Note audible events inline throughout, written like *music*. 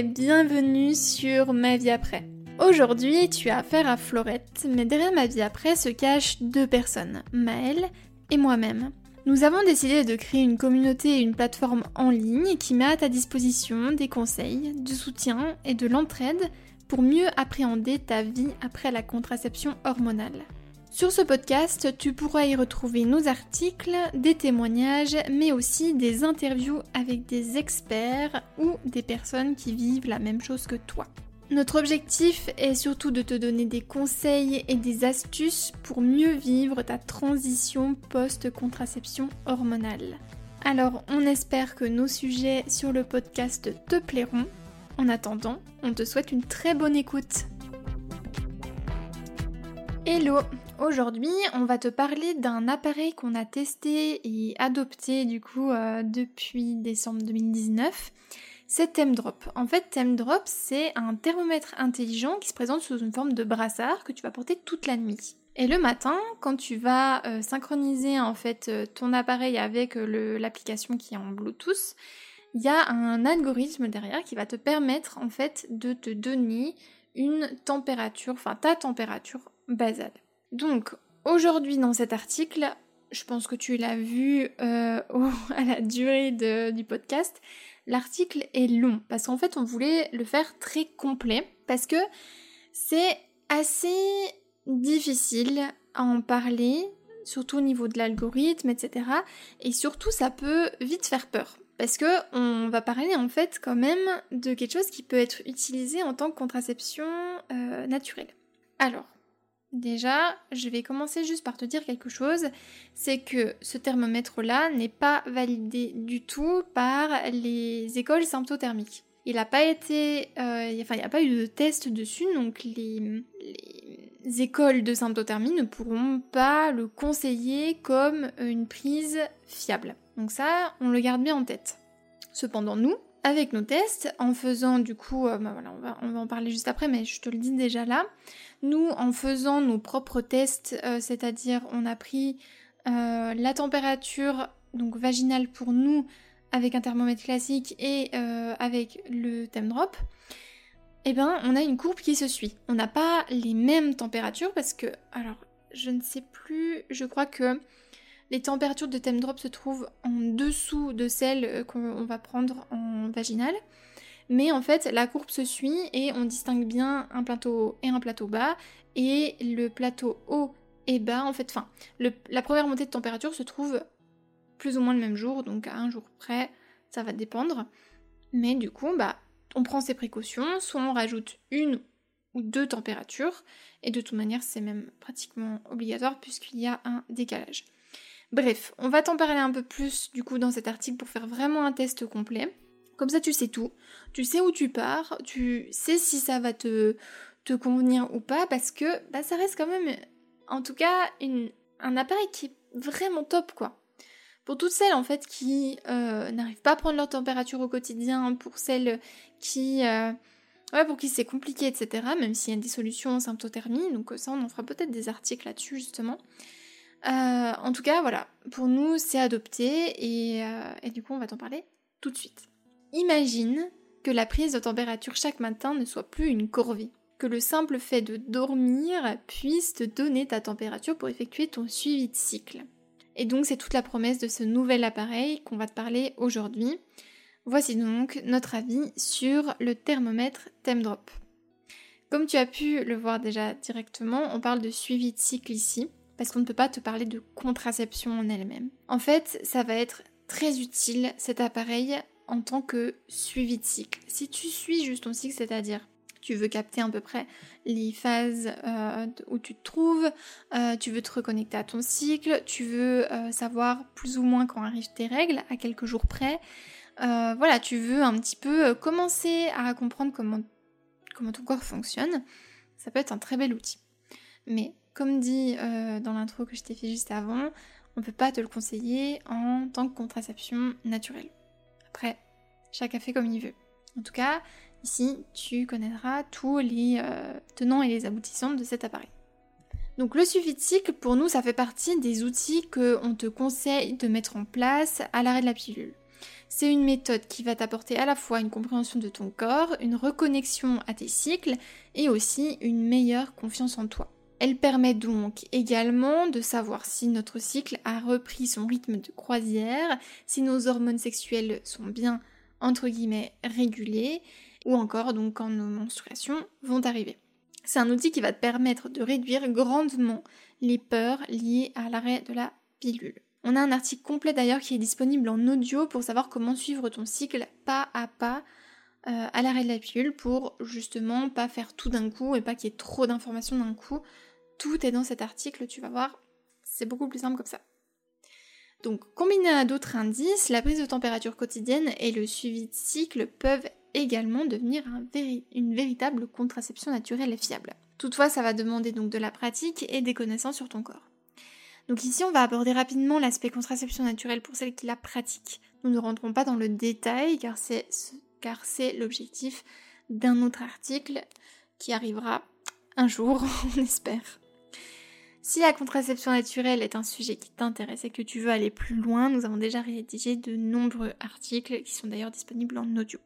bienvenue sur Ma vie après. Aujourd'hui, tu as affaire à Florette, mais derrière ma vie après se cachent deux personnes, Maëlle et moi-même. Nous avons décidé de créer une communauté et une plateforme en ligne qui met à ta disposition des conseils, du soutien et de l'entraide pour mieux appréhender ta vie après la contraception hormonale. Sur ce podcast, tu pourras y retrouver nos articles, des témoignages, mais aussi des interviews avec des experts ou des personnes qui vivent la même chose que toi. Notre objectif est surtout de te donner des conseils et des astuces pour mieux vivre ta transition post-contraception hormonale. Alors, on espère que nos sujets sur le podcast te plairont. En attendant, on te souhaite une très bonne écoute. Hello Aujourd'hui, on va te parler d'un appareil qu'on a testé et adopté du coup euh, depuis décembre 2019. C'est TemDrop. En fait, TemDrop, c'est un thermomètre intelligent qui se présente sous une forme de brassard que tu vas porter toute la nuit. Et le matin, quand tu vas euh, synchroniser en fait euh, ton appareil avec l'application qui est en Bluetooth, il y a un algorithme derrière qui va te permettre en fait de te donner une température, enfin ta température basale. Donc, aujourd'hui dans cet article, je pense que tu l'as vu euh, *laughs* à la durée du podcast, l'article est long parce qu'en fait on voulait le faire très complet parce que c'est assez difficile à en parler, surtout au niveau de l'algorithme, etc. Et surtout ça peut vite faire peur. Parce que on va parler en fait quand même de quelque chose qui peut être utilisé en tant que contraception euh, naturelle. Alors, Déjà, je vais commencer juste par te dire quelque chose, c'est que ce thermomètre-là n'est pas validé du tout par les écoles symptothermiques. Il n'a pas été, euh, enfin, il n'y a pas eu de test dessus, donc les, les écoles de symptothermie ne pourront pas le conseiller comme une prise fiable. Donc ça, on le garde bien en tête. Cependant, nous, avec nos tests, en faisant du coup, euh, bah on va, en parler juste après, mais je te le dis déjà là, nous, en faisant nos propres tests, euh, c'est-à-dire on a pris euh, la température donc vaginale pour nous avec un thermomètre classique et avec le Temdrop, eh ben on a une courbe qui se suit. On n'a pas les mêmes températures parce que, alors je ne sais plus, je crois que les températures de Temdrop se trouvent en dessous de celles qu'on va prendre en vaginale. Mais en fait, la courbe se suit et on distingue bien un plateau haut et un plateau bas. Et le plateau haut et bas, en fait, enfin, la première montée de température se trouve plus ou moins le même jour, donc à un jour près, ça va dépendre. Mais du coup, bah, on prend ses précautions, soit on rajoute une ou deux températures, et de toute manière, c'est même pratiquement obligatoire puisqu'il y a un décalage. Bref, on va t'en parler un peu plus du coup dans cet article pour faire vraiment un test complet. Comme ça, tu sais tout. Tu sais où tu pars, tu sais si ça va te, convenir ou pas, parce que bah, ça reste quand même, en tout cas, un appareil qui est vraiment top, quoi. Pour toutes celles, en fait, qui euh, n'arrivent pas à prendre leur température au quotidien, pour celles qui... Euh, ouais, pour qui c'est compliqué, etc. Même s'il y a des solutions en symptothermie, donc ça, on en fera peut-être des articles là-dessus, justement. Euh, en tout cas, voilà, pour nous, c'est adopté, et, et du coup, on va t'en parler tout de suite. Imagine que la prise de température chaque matin ne soit plus une corvée, que le simple fait de dormir puisse te donner ta température pour effectuer ton suivi de cycle. Et donc c'est toute la promesse de ce nouvel appareil qu'on va te parler aujourd'hui. Voici donc notre avis sur le thermomètre TemDrop. Comme tu as pu le voir déjà directement, on parle de suivi de cycle ici, parce qu'on ne peut pas te parler de contraception en elle-même. En fait, ça va être très utile cet appareil en tant que suivi de cycle. Si tu suis juste ton cycle, c'est-à-dire tu veux capter à peu près les phases euh, où tu te trouves, euh, tu veux te reconnecter à ton cycle, tu veux euh, savoir plus ou moins quand arrivent tes règles, à quelques jours près. voilà, tu veux un petit peu commencer à comprendre comment, comment ton corps fonctionne. Ça peut être un très bel outil. Mais comme dit dans l'intro que je t'ai fait juste avant, on ne peut pas te le conseiller en tant que contraception naturelle. Après, chacun fait comme il veut. En tout cas, ici, tu connaîtras tous les euh, tenants et les aboutissants de cet appareil. Donc le suivi de cycle, pour nous, ça fait partie des outils qu'on te conseille de mettre en place à l'arrêt de la pilule. C'est une méthode qui va t'apporter à la fois une compréhension de ton corps, une reconnexion à tes cycles et aussi une meilleure confiance en toi. Elle permet donc également de savoir si notre cycle a repris son rythme de croisière, si nos hormones sexuelles sont bien entre guillemets régulées ou encore donc quand nos menstruations vont arriver. C'est un outil qui va te permettre de réduire grandement les peurs liées à l'arrêt de la pilule. On a un article complet d'ailleurs qui est disponible en audio pour savoir comment suivre ton cycle pas à pas euh, à l'arrêt de la pilule pour justement pas faire tout d'un coup et pas qu'il y ait trop d'informations d'un coup. Tout est dans cet article, tu vas voir, c'est beaucoup plus simple comme ça. Donc combiné à d'autres indices, la prise de température quotidienne et le suivi de cycle peuvent également devenir une véritable contraception naturelle et fiable. Toutefois, ça va demander donc de la pratique et des connaissances sur ton corps. Donc ici, on va aborder rapidement l'aspect contraception naturelle pour celles qui la pratiquent. Nous ne rentrons pas dans le détail car c'est, car c'est l'objectif d'un autre article qui arrivera un jour, *laughs* on espère. Si la contraception naturelle est un sujet qui t'intéresse et que tu veux aller plus loin, nous avons déjà rédigé de nombreux articles qui sont d'ailleurs disponibles en audio.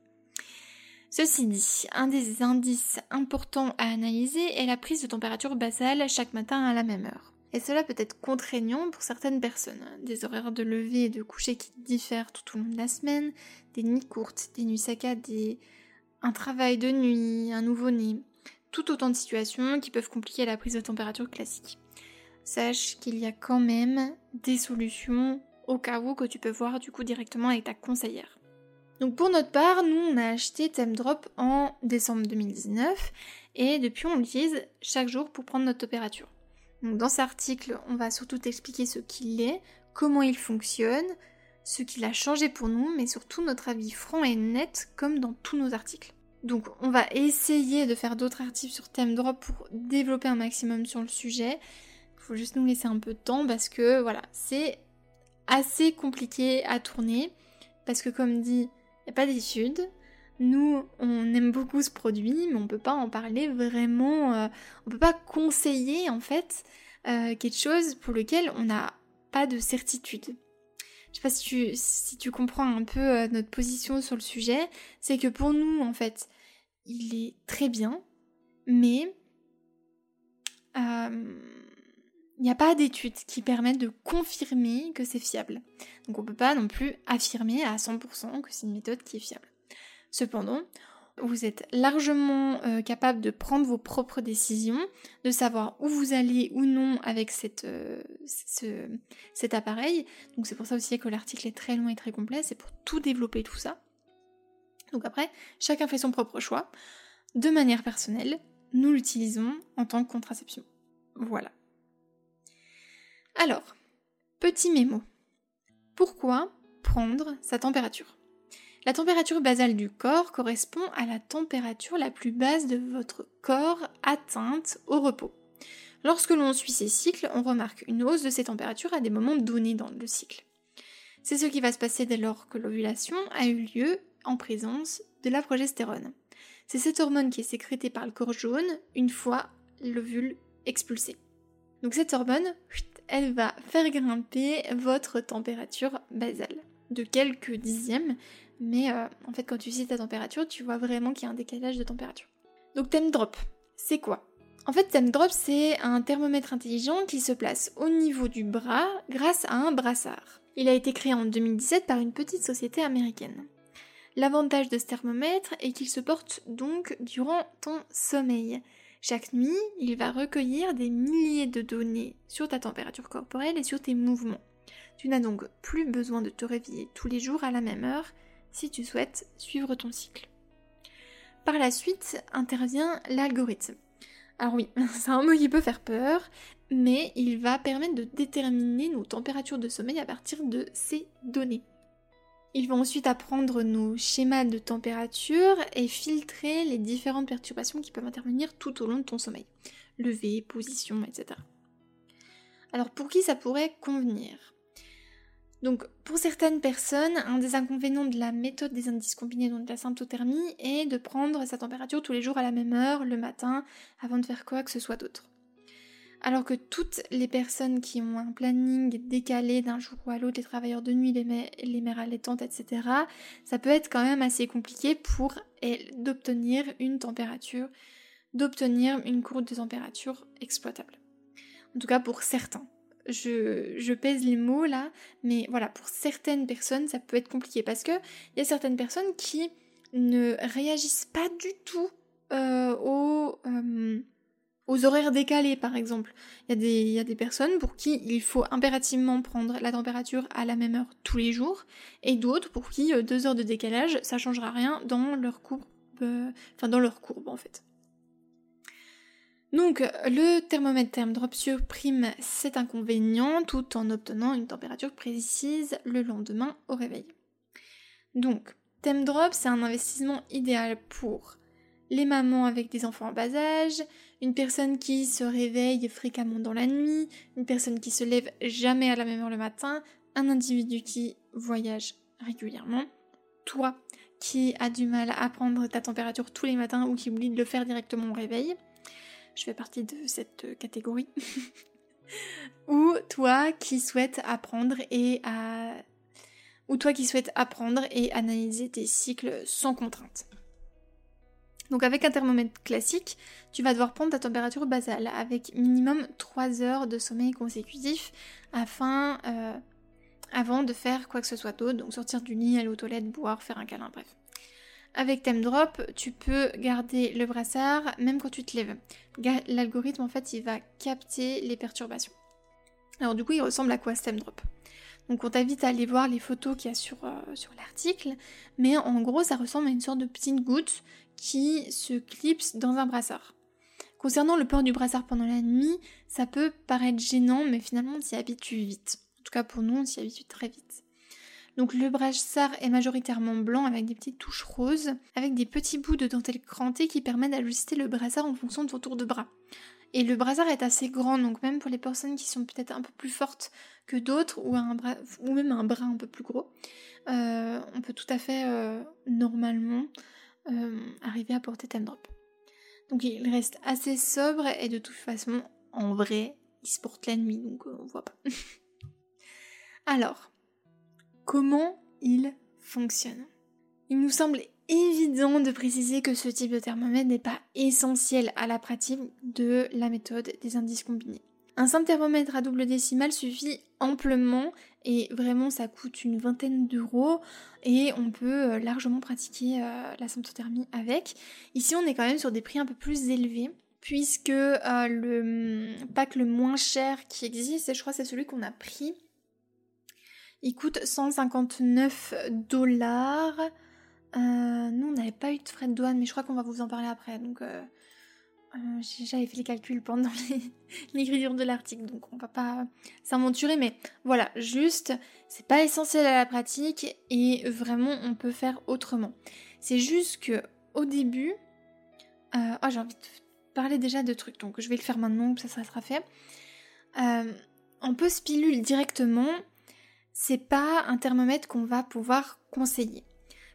Ceci dit, un des indices importants à analyser est la prise de température basale chaque matin à la même heure. Et cela peut être contraignant pour certaines personnes. Des horaires de lever et de coucher qui diffèrent tout au long de la semaine, des nuits courtes, des nuits saccadées, un travail de nuit, un nouveau-né. Tout autant de situations qui peuvent compliquer la prise de température classique. Sache qu'il y a quand même des solutions au cas où que tu peux voir du coup directement avec ta conseillère. Donc pour notre part, nous on a acheté Drop en décembre 2019 et depuis on l'utilise chaque jour pour prendre notre température. Donc dans cet article, on va surtout t'expliquer ce qu'il est, comment il fonctionne, ce qu'il a changé pour nous, mais surtout notre avis franc et net comme dans tous nos articles. Donc on va essayer de faire d'autres articles sur Drop pour développer un maximum sur le sujet. Il faut juste nous laisser un peu de temps parce que voilà, c'est assez compliqué à tourner. Parce que comme dit n'y a pas d'études. Nous, on aime beaucoup ce produit, mais on peut pas en parler vraiment. On euh, on peut pas conseiller en fait euh, quelque chose pour lequel on n'a pas de certitude. Je sais pas si tu, si tu comprends un peu euh, notre position sur le sujet. C'est que pour nous, en fait, il est très bien, mais il n'y a pas d'études qui permettent de confirmer que c'est fiable. Donc on ne peut pas non plus affirmer à 100% que c'est une méthode qui est fiable. Cependant, vous êtes largement euh, capable de prendre vos propres décisions, de savoir où vous allez ou non avec euh, cet appareil. Donc c'est pour ça aussi que l'article est très long et très complet, c'est pour tout développer tout ça. Donc après, chacun fait son propre choix. De manière personnelle, nous l'utilisons en tant que contraception. Voilà. Alors, petit mémo. Pourquoi prendre sa température? La température basale du corps correspond à la température la plus basse de votre corps atteinte au repos. Lorsque l'on suit ces cycles, on remarque une hausse de ces températures à des moments donnés dans le cycle. C'est ce qui va se passer dès lors que l'ovulation a eu lieu en présence de la progestérone. C'est cette hormone qui est sécrétée par le corps jaune une fois l'ovule expulsé. Donc cette hormone, elle va faire grimper votre température basale de quelques dixièmes. Mais euh, en fait, quand tu cites ta température, tu vois vraiment qu'il y a un décalage de température. Donc Thème Drop, c'est quoi? En fait, Thème Drop, c'est un thermomètre intelligent qui se place au niveau du bras grâce à un brassard. Il a été créé en 2017 par une petite société américaine. L'avantage de ce thermomètre est qu'il se porte donc durant ton sommeil. Chaque nuit, il va recueillir des milliers de données sur ta température corporelle et sur tes mouvements. Tu n'as donc plus besoin de te réveiller tous les jours à la même heure si tu souhaites suivre ton cycle. Par la suite intervient l'algorithme. Alors oui, *laughs* c'est un mot qui peut faire peur, mais il va permettre de déterminer nos températures de sommeil à partir de ces données. Ils vont ensuite apprendre nos schémas de température et filtrer les différentes perturbations qui peuvent intervenir tout au long de ton sommeil. Lever, position, etc. Alors pour qui ça pourrait convenir? Donc, pour certaines personnes, un des inconvénients de la méthode des indices combinés, donc de la symptothermie, est de prendre sa température tous les jours à la même heure, le matin, avant de faire quoi que ce soit d'autre. Alors que toutes les personnes qui ont un planning décalé d'un jour à l'autre, les travailleurs de nuit, les, mères allaitantes, etc., ça peut être quand même assez compliqué pour d'obtenir une température, d'obtenir une courbe de température exploitable. En tout cas pour certains. Je, je, pèse les mots là, mais voilà, pour certaines personnes, ça peut être compliqué parce que il y a certaines personnes qui ne réagissent pas du tout euh, aux, euh, aux horaires décalés, par exemple. Il y, a des personnes pour qui il faut impérativement prendre la température à la même heure tous les jours, et d'autres pour qui euh, deux heures de décalage, ça changera rien dans leur courbe, euh, dans leur courbe en fait. Donc le thermomètre Thermdrop supprime cet inconvénient tout en obtenant une température précise le lendemain au réveil. Donc Thermdrop c'est un investissement idéal pour les mamans avec des enfants en bas âge, une personne qui se réveille fréquemment dans la nuit, une personne qui se lève jamais à la même heure le matin, un individu qui voyage régulièrement, toi qui as du mal à prendre ta température tous les matins ou qui oublie de le faire directement au réveil. Je fais partie de cette catégorie. *laughs* ou toi qui souhaites apprendre et à ou toi qui souhaites apprendre et analyser tes cycles sans contrainte. Donc avec un thermomètre classique, tu vas devoir prendre ta température basale avec minimum 3 heures de sommeil consécutif afin euh, avant de faire quoi que ce soit d'autre, donc sortir du lit, aller aux toilettes, boire, faire un câlin, bref. Avec Drop, tu peux garder le brassard même quand tu te lèves. L'algorithme en fait il va capter les perturbations. Alors du coup il ressemble à quoi Drop donc on t'invite à aller voir les photos qu'il y a sur, euh, sur l'article, mais en gros ça ressemble à une sorte de petite goutte qui se clipse dans un brassard. Concernant le port du brassard pendant la nuit, ça peut paraître gênant, mais finalement on s'y habitue vite. En tout cas pour nous, on s'y habitue très vite. Donc le brassard est majoritairement blanc avec des petites touches roses, avec des petits bouts de dentelle crantée qui permettent d'ajuster le brassard en fonction de ton tour de bras. Et le brassard est assez grand, donc même pour les personnes qui sont peut-être un peu plus fortes que d'autres, ou même un bras un peu plus gros, euh, on peut tout à fait euh, normalement euh, arriver à porter Time Drop. Donc il reste assez sobre et de toute façon, en vrai, il se porte la nuit, donc euh, on voit pas. *laughs* Alors, comment il fonctionne? Il nous semble évident de préciser que ce type de thermomètre n'est pas essentiel à la pratique de la méthode des indices combinés. Un simple à double décimale suffit amplement et vraiment ça coûte une vingtaine d'euros et on peut euh, largement pratiquer euh, la symptothermie avec. Ici on est quand même sur des prix un peu plus élevés puisque euh, le hum, pack le moins cher qui existe, je crois c'est celui qu'on a pris, il coûte 159 dollars. nous on n'avait pas eu de frais de douane mais je crois qu'on va vous en parler après donc euh, j'avais fait les calculs pendant *laughs* l'écriture de l'article, donc on va pas s'aventurer, mais voilà, juste, c'est pas essentiel à la pratique et vraiment on peut faire autrement. C'est juste que au début, oh, j'ai envie de parler déjà de trucs, donc je vais le faire maintenant, ça, sera fait. Euh, en post-pilule directement, c'est pas un thermomètre qu'on va pouvoir conseiller.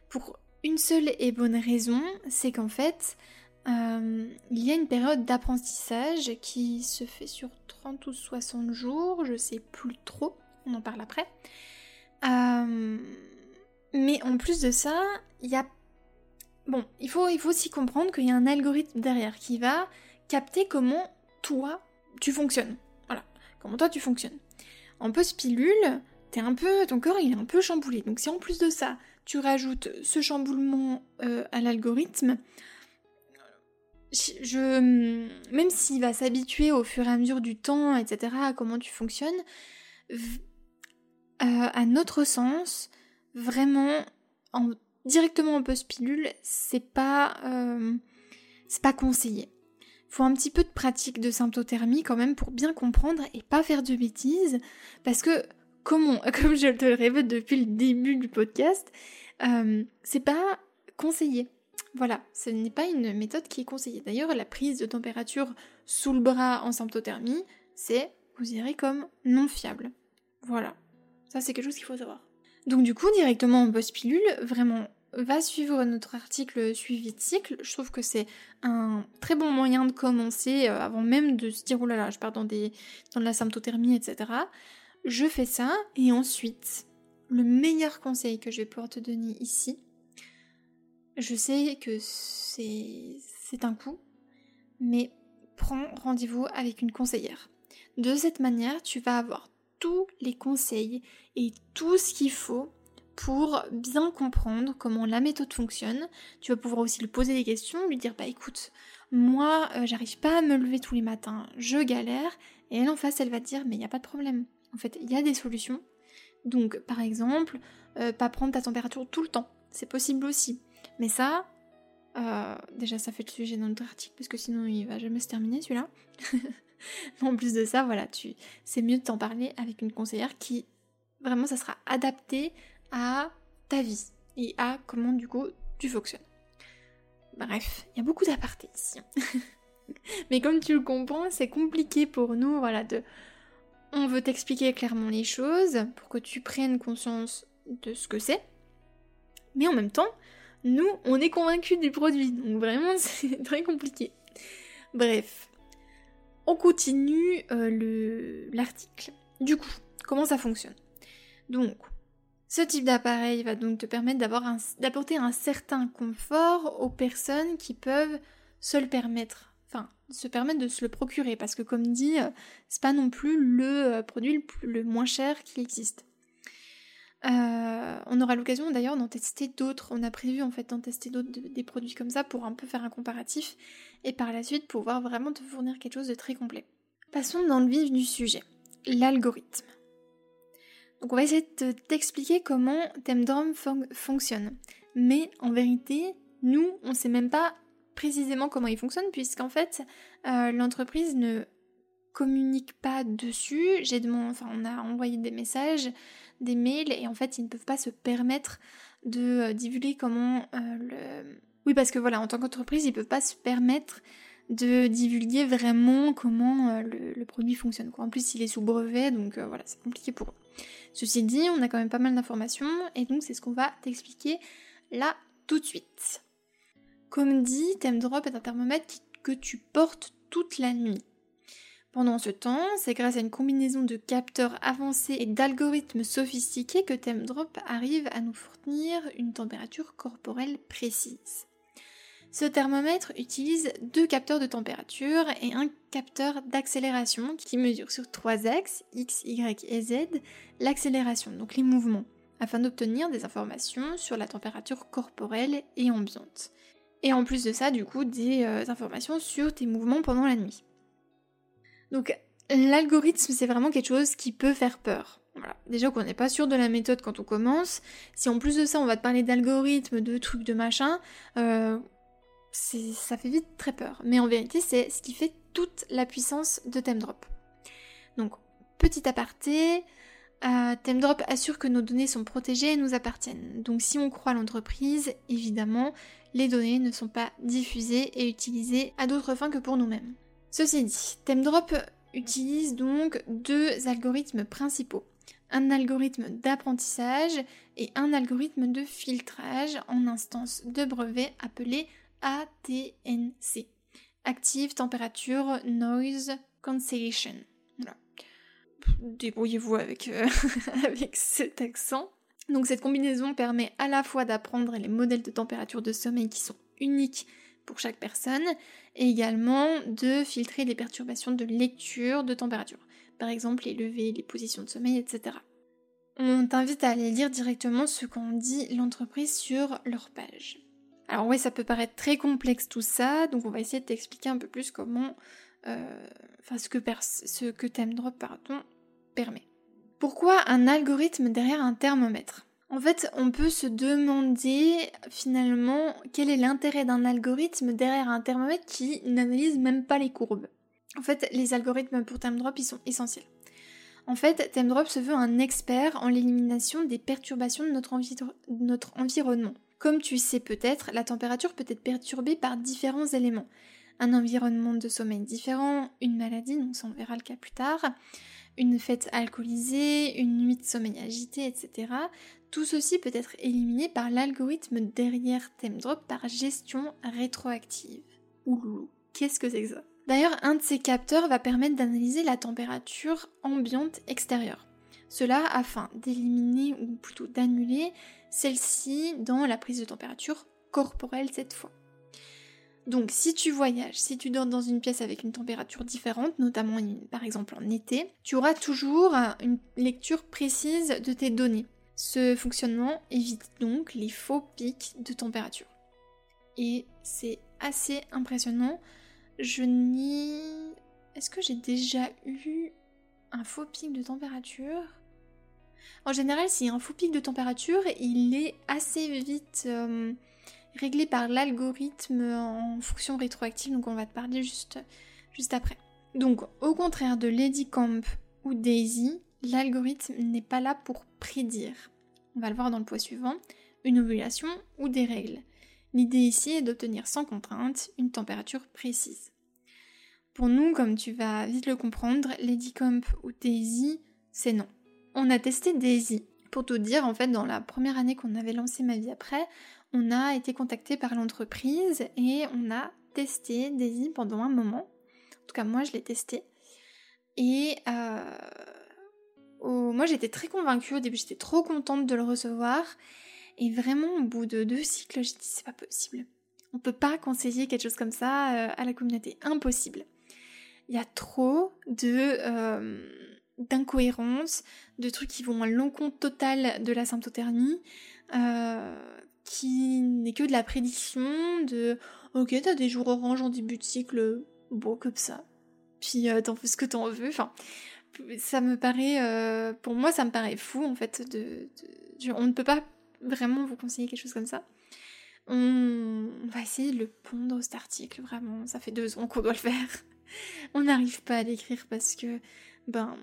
Pour une seule et bonne raison, c'est qu'en fait, euh, il y a une période d'apprentissage qui se fait sur 30 ou 60 jours, je sais plus trop, on en parle après. Euh, mais en plus de ça, il y a... Bon, il faut, aussi comprendre qu'il y a un algorithme derrière qui va capter comment toi, tu fonctionnes. Voilà, comment toi tu fonctionnes. En post-pilule, t'es un peu, ton corps il est un peu chamboulé. Donc si en plus de ça, tu rajoutes ce chamboulement euh, à l'algorithme, je, même s'il va s'habituer au fur et à mesure du temps, etc., à comment tu fonctionnes, euh, à notre sens, vraiment, en, directement en post-pilule, c'est pas, euh, c'est pas conseillé. Faut un petit peu de pratique de symptothermie quand même pour bien comprendre et pas faire de bêtises, parce que, comme, *laughs* comme je te le répète depuis le début du podcast, euh, c'est pas conseillé. Voilà, ce n'est pas une méthode qui est conseillée. D'ailleurs, la prise de température sous le bras en symptothermie, c'est considéré comme non fiable. Voilà, ça c'est quelque chose qu'il faut savoir. Donc du coup, directement en post-pilule, vraiment va suivre notre article suivi de cycle. Je trouve que c'est un très bon moyen de commencer euh, avant même de se dire oh là là, je pars dans, des, dans la symptothermie, etc. Je fais ça et ensuite, le meilleur conseil que je vais pouvoir te donner ici, je sais que c'est un coup, mais prends rendez-vous avec une conseillère. De cette manière, tu vas avoir tous les conseils et tout ce qu'il faut pour bien comprendre comment la méthode fonctionne. Tu vas pouvoir aussi lui poser des questions, lui dire bah écoute, moi euh, j'arrive pas à me lever tous les matins, je galère, et elle en face elle va te dire mais il n'y a pas de problème. En fait, il y a des solutions. Donc par exemple, euh, pas prendre ta température tout le temps, c'est possible aussi. Mais ça, euh, déjà ça fait le sujet dans notre article parce que sinon il va jamais se terminer celui-là. *laughs* en plus de ça, voilà, tu, c'est mieux de t'en parler avec une conseillère qui vraiment ça sera adapté à ta vie et à comment du coup tu fonctionnes. Bref, il y a beaucoup d'apartés ici. *laughs* Mais comme tu le comprends, c'est compliqué pour nous, voilà, de... On veut t'expliquer clairement les choses pour que tu prennes conscience de ce que c'est. Mais en même temps, nous, on est convaincus du produit. Donc vraiment, *laughs* c'est très compliqué. Bref, on continue euh, l'article. Du coup, comment ça fonctionne? Donc, ce type d'appareil va donc te permettre d'apporter un, certain confort aux personnes qui peuvent se le permettre, enfin se permettre de se le procurer, parce que comme dit, euh, c'est pas non plus le euh, produit le, moins cher qui existe. Euh, on aura l'occasion d'ailleurs d'en tester d'autres. On a prévu en fait d'en tester d'autres des produits comme ça pour un peu faire un comparatif et par la suite pouvoir vraiment te fournir quelque chose de très complet. Passons dans le vif du sujet, l'algorithme. Donc on va essayer de t'expliquer comment Temdrom fonctionne. Mais en vérité, nous, on ne sait même pas précisément comment il fonctionne, puisqu'en fait, euh, l'entreprise ne communique pas dessus. J'ai enfin, on a envoyé des messages, des mails, et en fait, ils ne peuvent pas se permettre de euh, divulguer comment euh, le... Oui, parce que voilà, en tant qu'entreprise, ils ne peuvent pas se permettre de divulguer vraiment comment le, le, produit fonctionne. Quoi. En plus, il est sous brevet, donc voilà, c'est compliqué pour eux. Ceci dit, on a quand même pas mal d'informations et donc c'est ce qu'on va t'expliquer là tout de suite. Comme dit, Drop est un thermomètre que tu portes toute la nuit. Pendant ce temps, c'est grâce à une combinaison de capteurs avancés et d'algorithmes sophistiqués que Drop arrive à nous fournir une température corporelle précise. Ce thermomètre utilise deux capteurs de température et un capteur d'accélération qui mesure sur trois axes, X, Y et Z, l'accélération, donc les mouvements, afin d'obtenir des informations sur la température corporelle et ambiante. Et en plus de ça, du coup, des euh, informations sur tes mouvements pendant la nuit. Donc l'algorithme, c'est vraiment quelque chose qui peut faire peur. Voilà. Déjà qu'on n'est pas sûr de la méthode quand on commence. Si en plus de ça, on va te parler d'algorithme, de trucs, de machin, euh, ça fait vite très peur. Mais en vérité, c'est ce qui fait toute la puissance de Temdrop. Donc, petit aparté, euh, Temdrop assure que nos données sont protégées et nous appartiennent. Donc, si on croit l'entreprise, évidemment, les données ne sont pas diffusées et utilisées à d'autres fins que pour nous-mêmes. Ceci dit, Temdrop utilise donc deux algorithmes principaux. Un algorithme d'apprentissage et un algorithme de filtrage en instance de brevet appelé ATNC. Active Temperature Noise Cancellation. Débrouillez-vous euh, *laughs* avec cet accent. Donc cette combinaison permet à la fois d'apprendre les modèles de température de sommeil qui sont uniques pour chaque personne et également de filtrer les perturbations de lecture de température. Par exemple les levées, les positions de sommeil, etc. On t'invite à aller lire directement ce qu'en dit l'entreprise sur leur page. Alors oui, ça peut paraître très complexe tout ça, donc on va essayer de t'expliquer un peu plus comment, euh, enfin ce que, ce permet. Pourquoi un algorithme derrière un thermomètre? En fait, on peut se demander finalement quel est l'intérêt d'un algorithme derrière un thermomètre qui n'analyse même pas les courbes. En fait, les algorithmes pour TimeDrop, ils sont essentiels. En fait, TimeDrop se veut un expert en l'élimination des perturbations de notre, environnement. Comme tu sais peut-être, la température peut être perturbée par différents éléments. Un environnement de sommeil différent, une maladie, on verra le cas plus tard, une fête alcoolisée, une nuit de sommeil agité, etc. Tout ceci peut être éliminé par l'algorithme derrière ThemeDrop par gestion rétroactive. Ouloulou, qu'est-ce que c'est que ça? D'ailleurs, un de ces capteurs va permettre d'analyser la température ambiante extérieure. Cela afin d'éliminer ou plutôt d'annuler celle-ci dans la prise de température corporelle cette fois. Donc si tu voyages, si tu dors dans une pièce avec une température différente, notamment par exemple en été, tu auras toujours une lecture précise de tes données. Ce fonctionnement évite donc les faux pics de température. Et c'est assez impressionnant. Je n'y... Est-ce que j'ai déjà eu un faux pic de température? En général, a un faux pic de température, il est assez vite... Euh, réglé par l'algorithme en fonction rétroactive, donc on va te parler juste après. Donc au contraire de Lady Camp ou Daisy, l'algorithme n'est pas là pour prédire. On va le voir dans le point suivant, une ovulation ou des règles. L'idée ici est d'obtenir sans contrainte une température précise. Pour nous, comme tu vas vite le comprendre, Lady Camp ou Daisy, c'est non. On a testé Daisy. Pour tout dire, en fait, dans la première année qu'on avait lancé Ma vie après, on a été contacté par l'entreprise et on a testé Daisy pendant un moment. En tout cas, moi, je l'ai testé. Et euh, moi, j'étais très convaincue. Au début, j'étais trop contente de le recevoir. Et vraiment, au bout de deux cycles, j'ai dit c'est pas possible. On peut pas conseiller quelque chose comme ça euh, à la communauté. Impossible. Il y a trop de euh, d'incohérences, de trucs qui vont à l'encontre total de la symptothermie. Euh, qui n'est que de la prédiction de ok t'as des jours orange en début de cycle bon comme ça puis t'en fais ce que t'en veux enfin ça me paraît euh, pour moi ça me paraît fou en fait de, on ne peut pas vraiment vous conseiller quelque chose comme ça. On, va essayer de le pondre cet article vraiment. Ça fait deux ans qu'on doit le faire. *laughs* On n'arrive pas à l'écrire parce que ben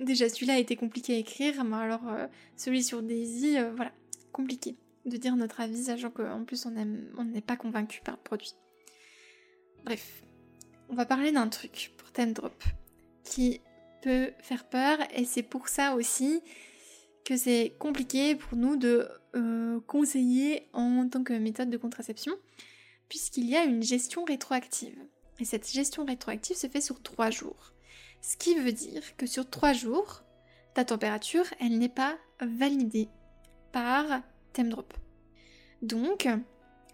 déjà celui-là a été compliqué à écrire mais alors euh, celui sur Daisy voilà compliqué de dire notre avis, sachant qu'en plus on n'est pas convaincu par le produit. Bref, on va parler d'un truc pour Time Drop qui peut faire peur et c'est pour ça aussi que c'est compliqué pour nous de euh, conseiller en tant que méthode de contraception puisqu'il y a une gestion rétroactive. Et cette gestion rétroactive se fait sur trois jours. Ce qui veut dire que sur trois jours, ta température, elle n'est pas validée par drop. Donc,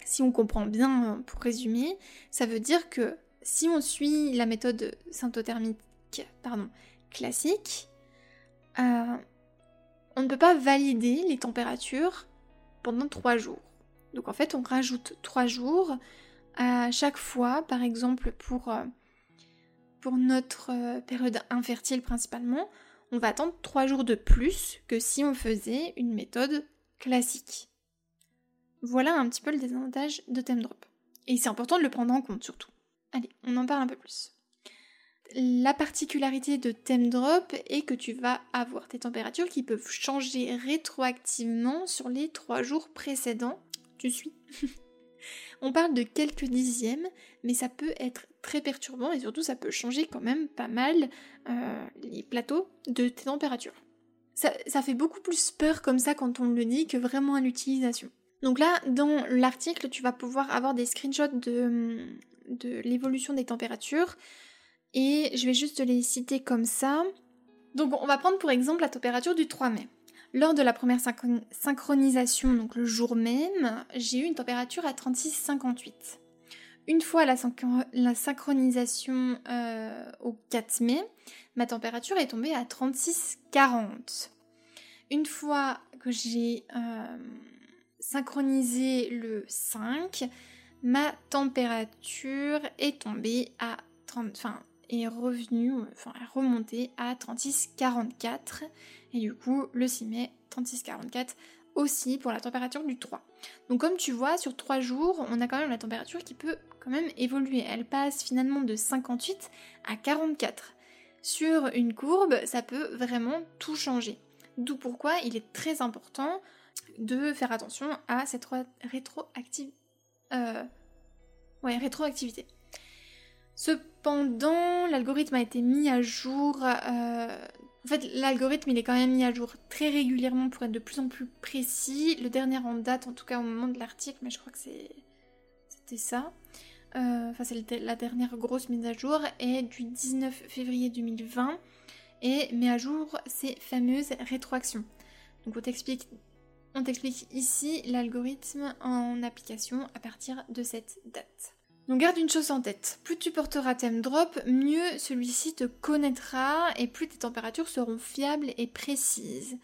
si on comprend bien, euh, pour résumer, ça veut dire que si on suit la méthode symptothermique pardon, classique, euh, on ne peut pas valider les températures pendant trois jours. Donc en fait, on rajoute trois jours à chaque fois, par exemple pour, euh, pour notre période infertile principalement, on va attendre trois jours de plus que si on faisait une méthode classique. Voilà un petit peu le désavantage de Drop. Et c'est important de le prendre en compte surtout. Allez, on en parle un peu plus. La particularité de Drop est que tu vas avoir tes températures qui peuvent changer rétroactivement sur les trois jours précédents. Tu suis *laughs* On parle de quelques dixièmes, mais ça peut être très perturbant et surtout ça peut changer quand même pas mal euh, les plateaux de tes températures ça, fait beaucoup plus peur comme ça quand on le dit que vraiment à l'utilisation. Donc là, dans l'article, tu vas pouvoir avoir des screenshots de l'évolution des températures. Et je vais juste les citer comme ça. Donc on va prendre pour exemple la température du 3 mai. Lors de la première synchronisation, donc le jour même, j'ai eu une température à 36,58. Une fois la, synchronisation euh, au 4 mai, ma température est tombée à 36,40. Une fois que j'ai euh, synchronisé le 5, ma température est tombée à 30, enfin, est revenue, enfin, est remontée à 36,44. Et du coup, le 6 mai, 36,44 aussi pour la température du 3. Donc comme tu vois, sur 3 jours, on a quand même la température qui peut quand même évoluer. Elle passe finalement de 58 à 44. Sur une courbe, ça peut vraiment tout changer. D'où pourquoi il est très important de faire attention à cette rétroactive... Euh, ouais, rétroactivité. Cependant, l'algorithme a été mis à jour euh, En fait, l'algorithme, il est quand même mis à jour très régulièrement pour être de plus en plus précis. Le dernier en date, en tout cas au moment de l'article, mais je crois que c'était ça. Euh, enfin, c'est la dernière grosse mise à jour, est du 19 février 2020 et met à jour ces fameuses rétroactions. Donc on t'explique on t'explique ici l'algorithme en application à partir de cette date. Donc garde une chose en tête, plus tu porteras drop, mieux celui-ci te connaîtra et plus tes températures seront fiables et précises.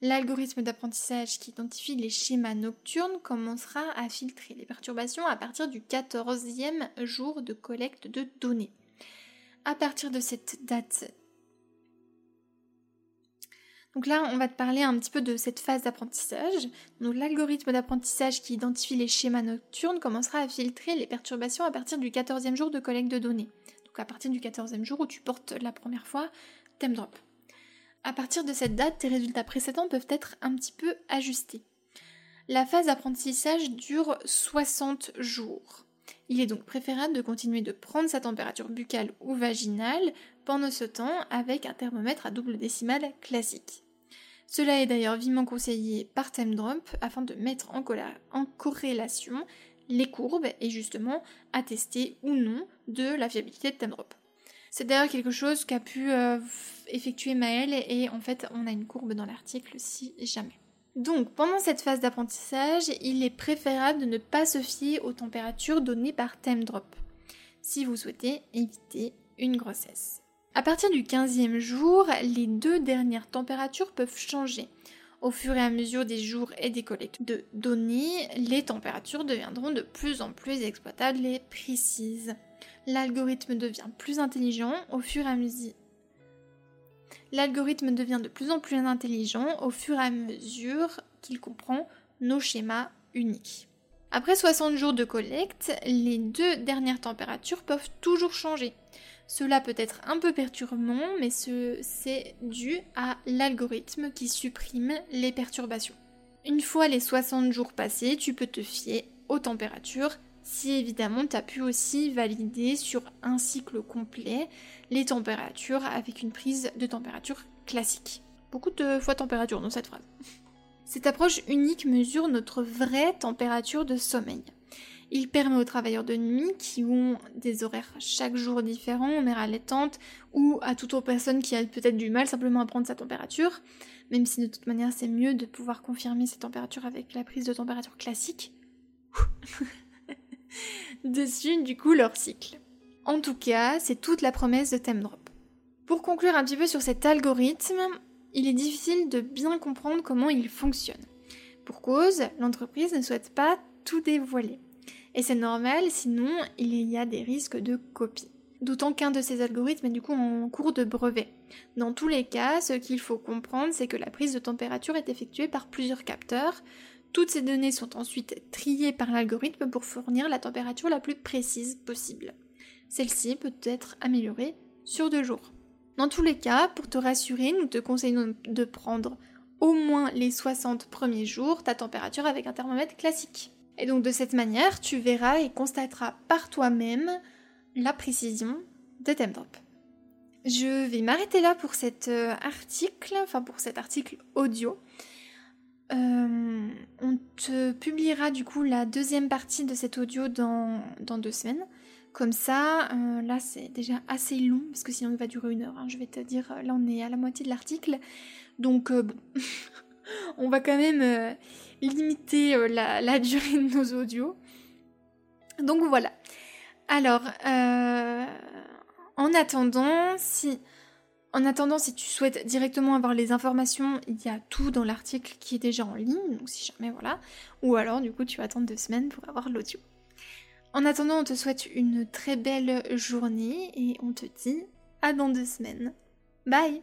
L'algorithme d'apprentissage qui identifie les schémas nocturnes commencera à filtrer les perturbations à partir du 14e jour de collecte de données. À partir de cette date donc là, on va te parler un petit peu de cette phase d'apprentissage. L'algorithme d'apprentissage qui identifie les schémas nocturnes commencera à filtrer les perturbations à partir du 14e jour de collecte de données. Donc à partir du 14e jour où tu portes la première fois drop. À partir de cette date, tes résultats précédents peuvent être un petit peu ajustés. La phase d'apprentissage dure 60 jours. Il est donc préférable de continuer de prendre sa température buccale ou vaginale pendant ce temps avec un thermomètre à double décimale classique. Cela est d'ailleurs vivement conseillé par TemDrop afin de mettre en, corrélation les courbes et justement attester ou non de la fiabilité de TemDrop. C'est d'ailleurs quelque chose qu'a pu euh, effectuer Maël et en fait on a une courbe dans l'article si jamais. Donc pendant cette phase d'apprentissage, il est préférable de ne pas se fier aux températures données par TemDrop si vous souhaitez éviter une grossesse. À partir du 15e jour, les deux dernières températures peuvent changer. Au fur et à mesure des jours et des collectes de données, les températures deviendront de plus en plus exploitables et précises. L'algorithme devient plus intelligent au fur et à mesure. L'algorithme devient de plus en plus intelligent au fur et à mesure qu'il comprend nos schémas uniques. Après 60 jours de collecte, les deux dernières températures peuvent toujours changer. Cela peut être un peu perturbant, mais c'est dû à l'algorithme qui supprime les perturbations. Une fois les 60 jours passés, tu peux te fier aux températures si évidemment tu as pu aussi valider sur un cycle complet les températures avec une prise de température classique. Beaucoup de fois température dans cette phrase. Cette approche unique mesure notre vraie température de sommeil. Il permet aux travailleurs de nuit qui ont des horaires chaque jour différents, mère allaitante, ou à toute autre personne qui a peut-être du mal simplement à prendre sa température, même si de toute manière c'est mieux de pouvoir confirmer ses températures avec la prise de température classique. *laughs* Dessus, du coup, leur cycle. En tout cas, c'est toute la promesse de TemDrop. Pour conclure un petit peu sur cet algorithme, il est difficile de bien comprendre comment il fonctionne. Pour cause, l'entreprise ne souhaite pas tout dévoiler. Et c'est normal, sinon il y a des risques de copie. D'autant qu'un de ces algorithmes est du coup en cours de brevet. Dans tous les cas, ce qu'il faut comprendre, c'est que la prise de température est effectuée par plusieurs capteurs. Toutes ces données sont ensuite triées par l'algorithme pour fournir la température la plus précise possible. Celle-ci peut être améliorée sur deux jours. Dans tous les cas, pour te rassurer, nous te conseillons de prendre au moins les 60 premiers jours ta température avec un thermomètre classique. Et donc de cette manière, tu verras et constateras par toi-même la précision de TemDrop. Je vais m'arrêter là pour cet euh, article, enfin pour cet article audio. Euh, on te publiera du coup la deuxième partie de cet audio dans, deux semaines. Comme ça, euh, là c'est déjà assez long, parce que sinon il va durer une heure. Hein. Je vais te dire, là on est à la moitié de l'article. Donc bon, *laughs* on va quand même limiter euh, la, *laughs* durée de nos audios. Donc voilà. Alors, euh, en attendant, si en attendant, si tu souhaites directement avoir les informations, il y a tout dans l'article qui est déjà en ligne, donc si jamais voilà. Ou alors, du coup, tu vas attendre deux semaines pour avoir l'audio. En attendant, on te souhaite une très belle journée et on te dit à dans deux semaines. Bye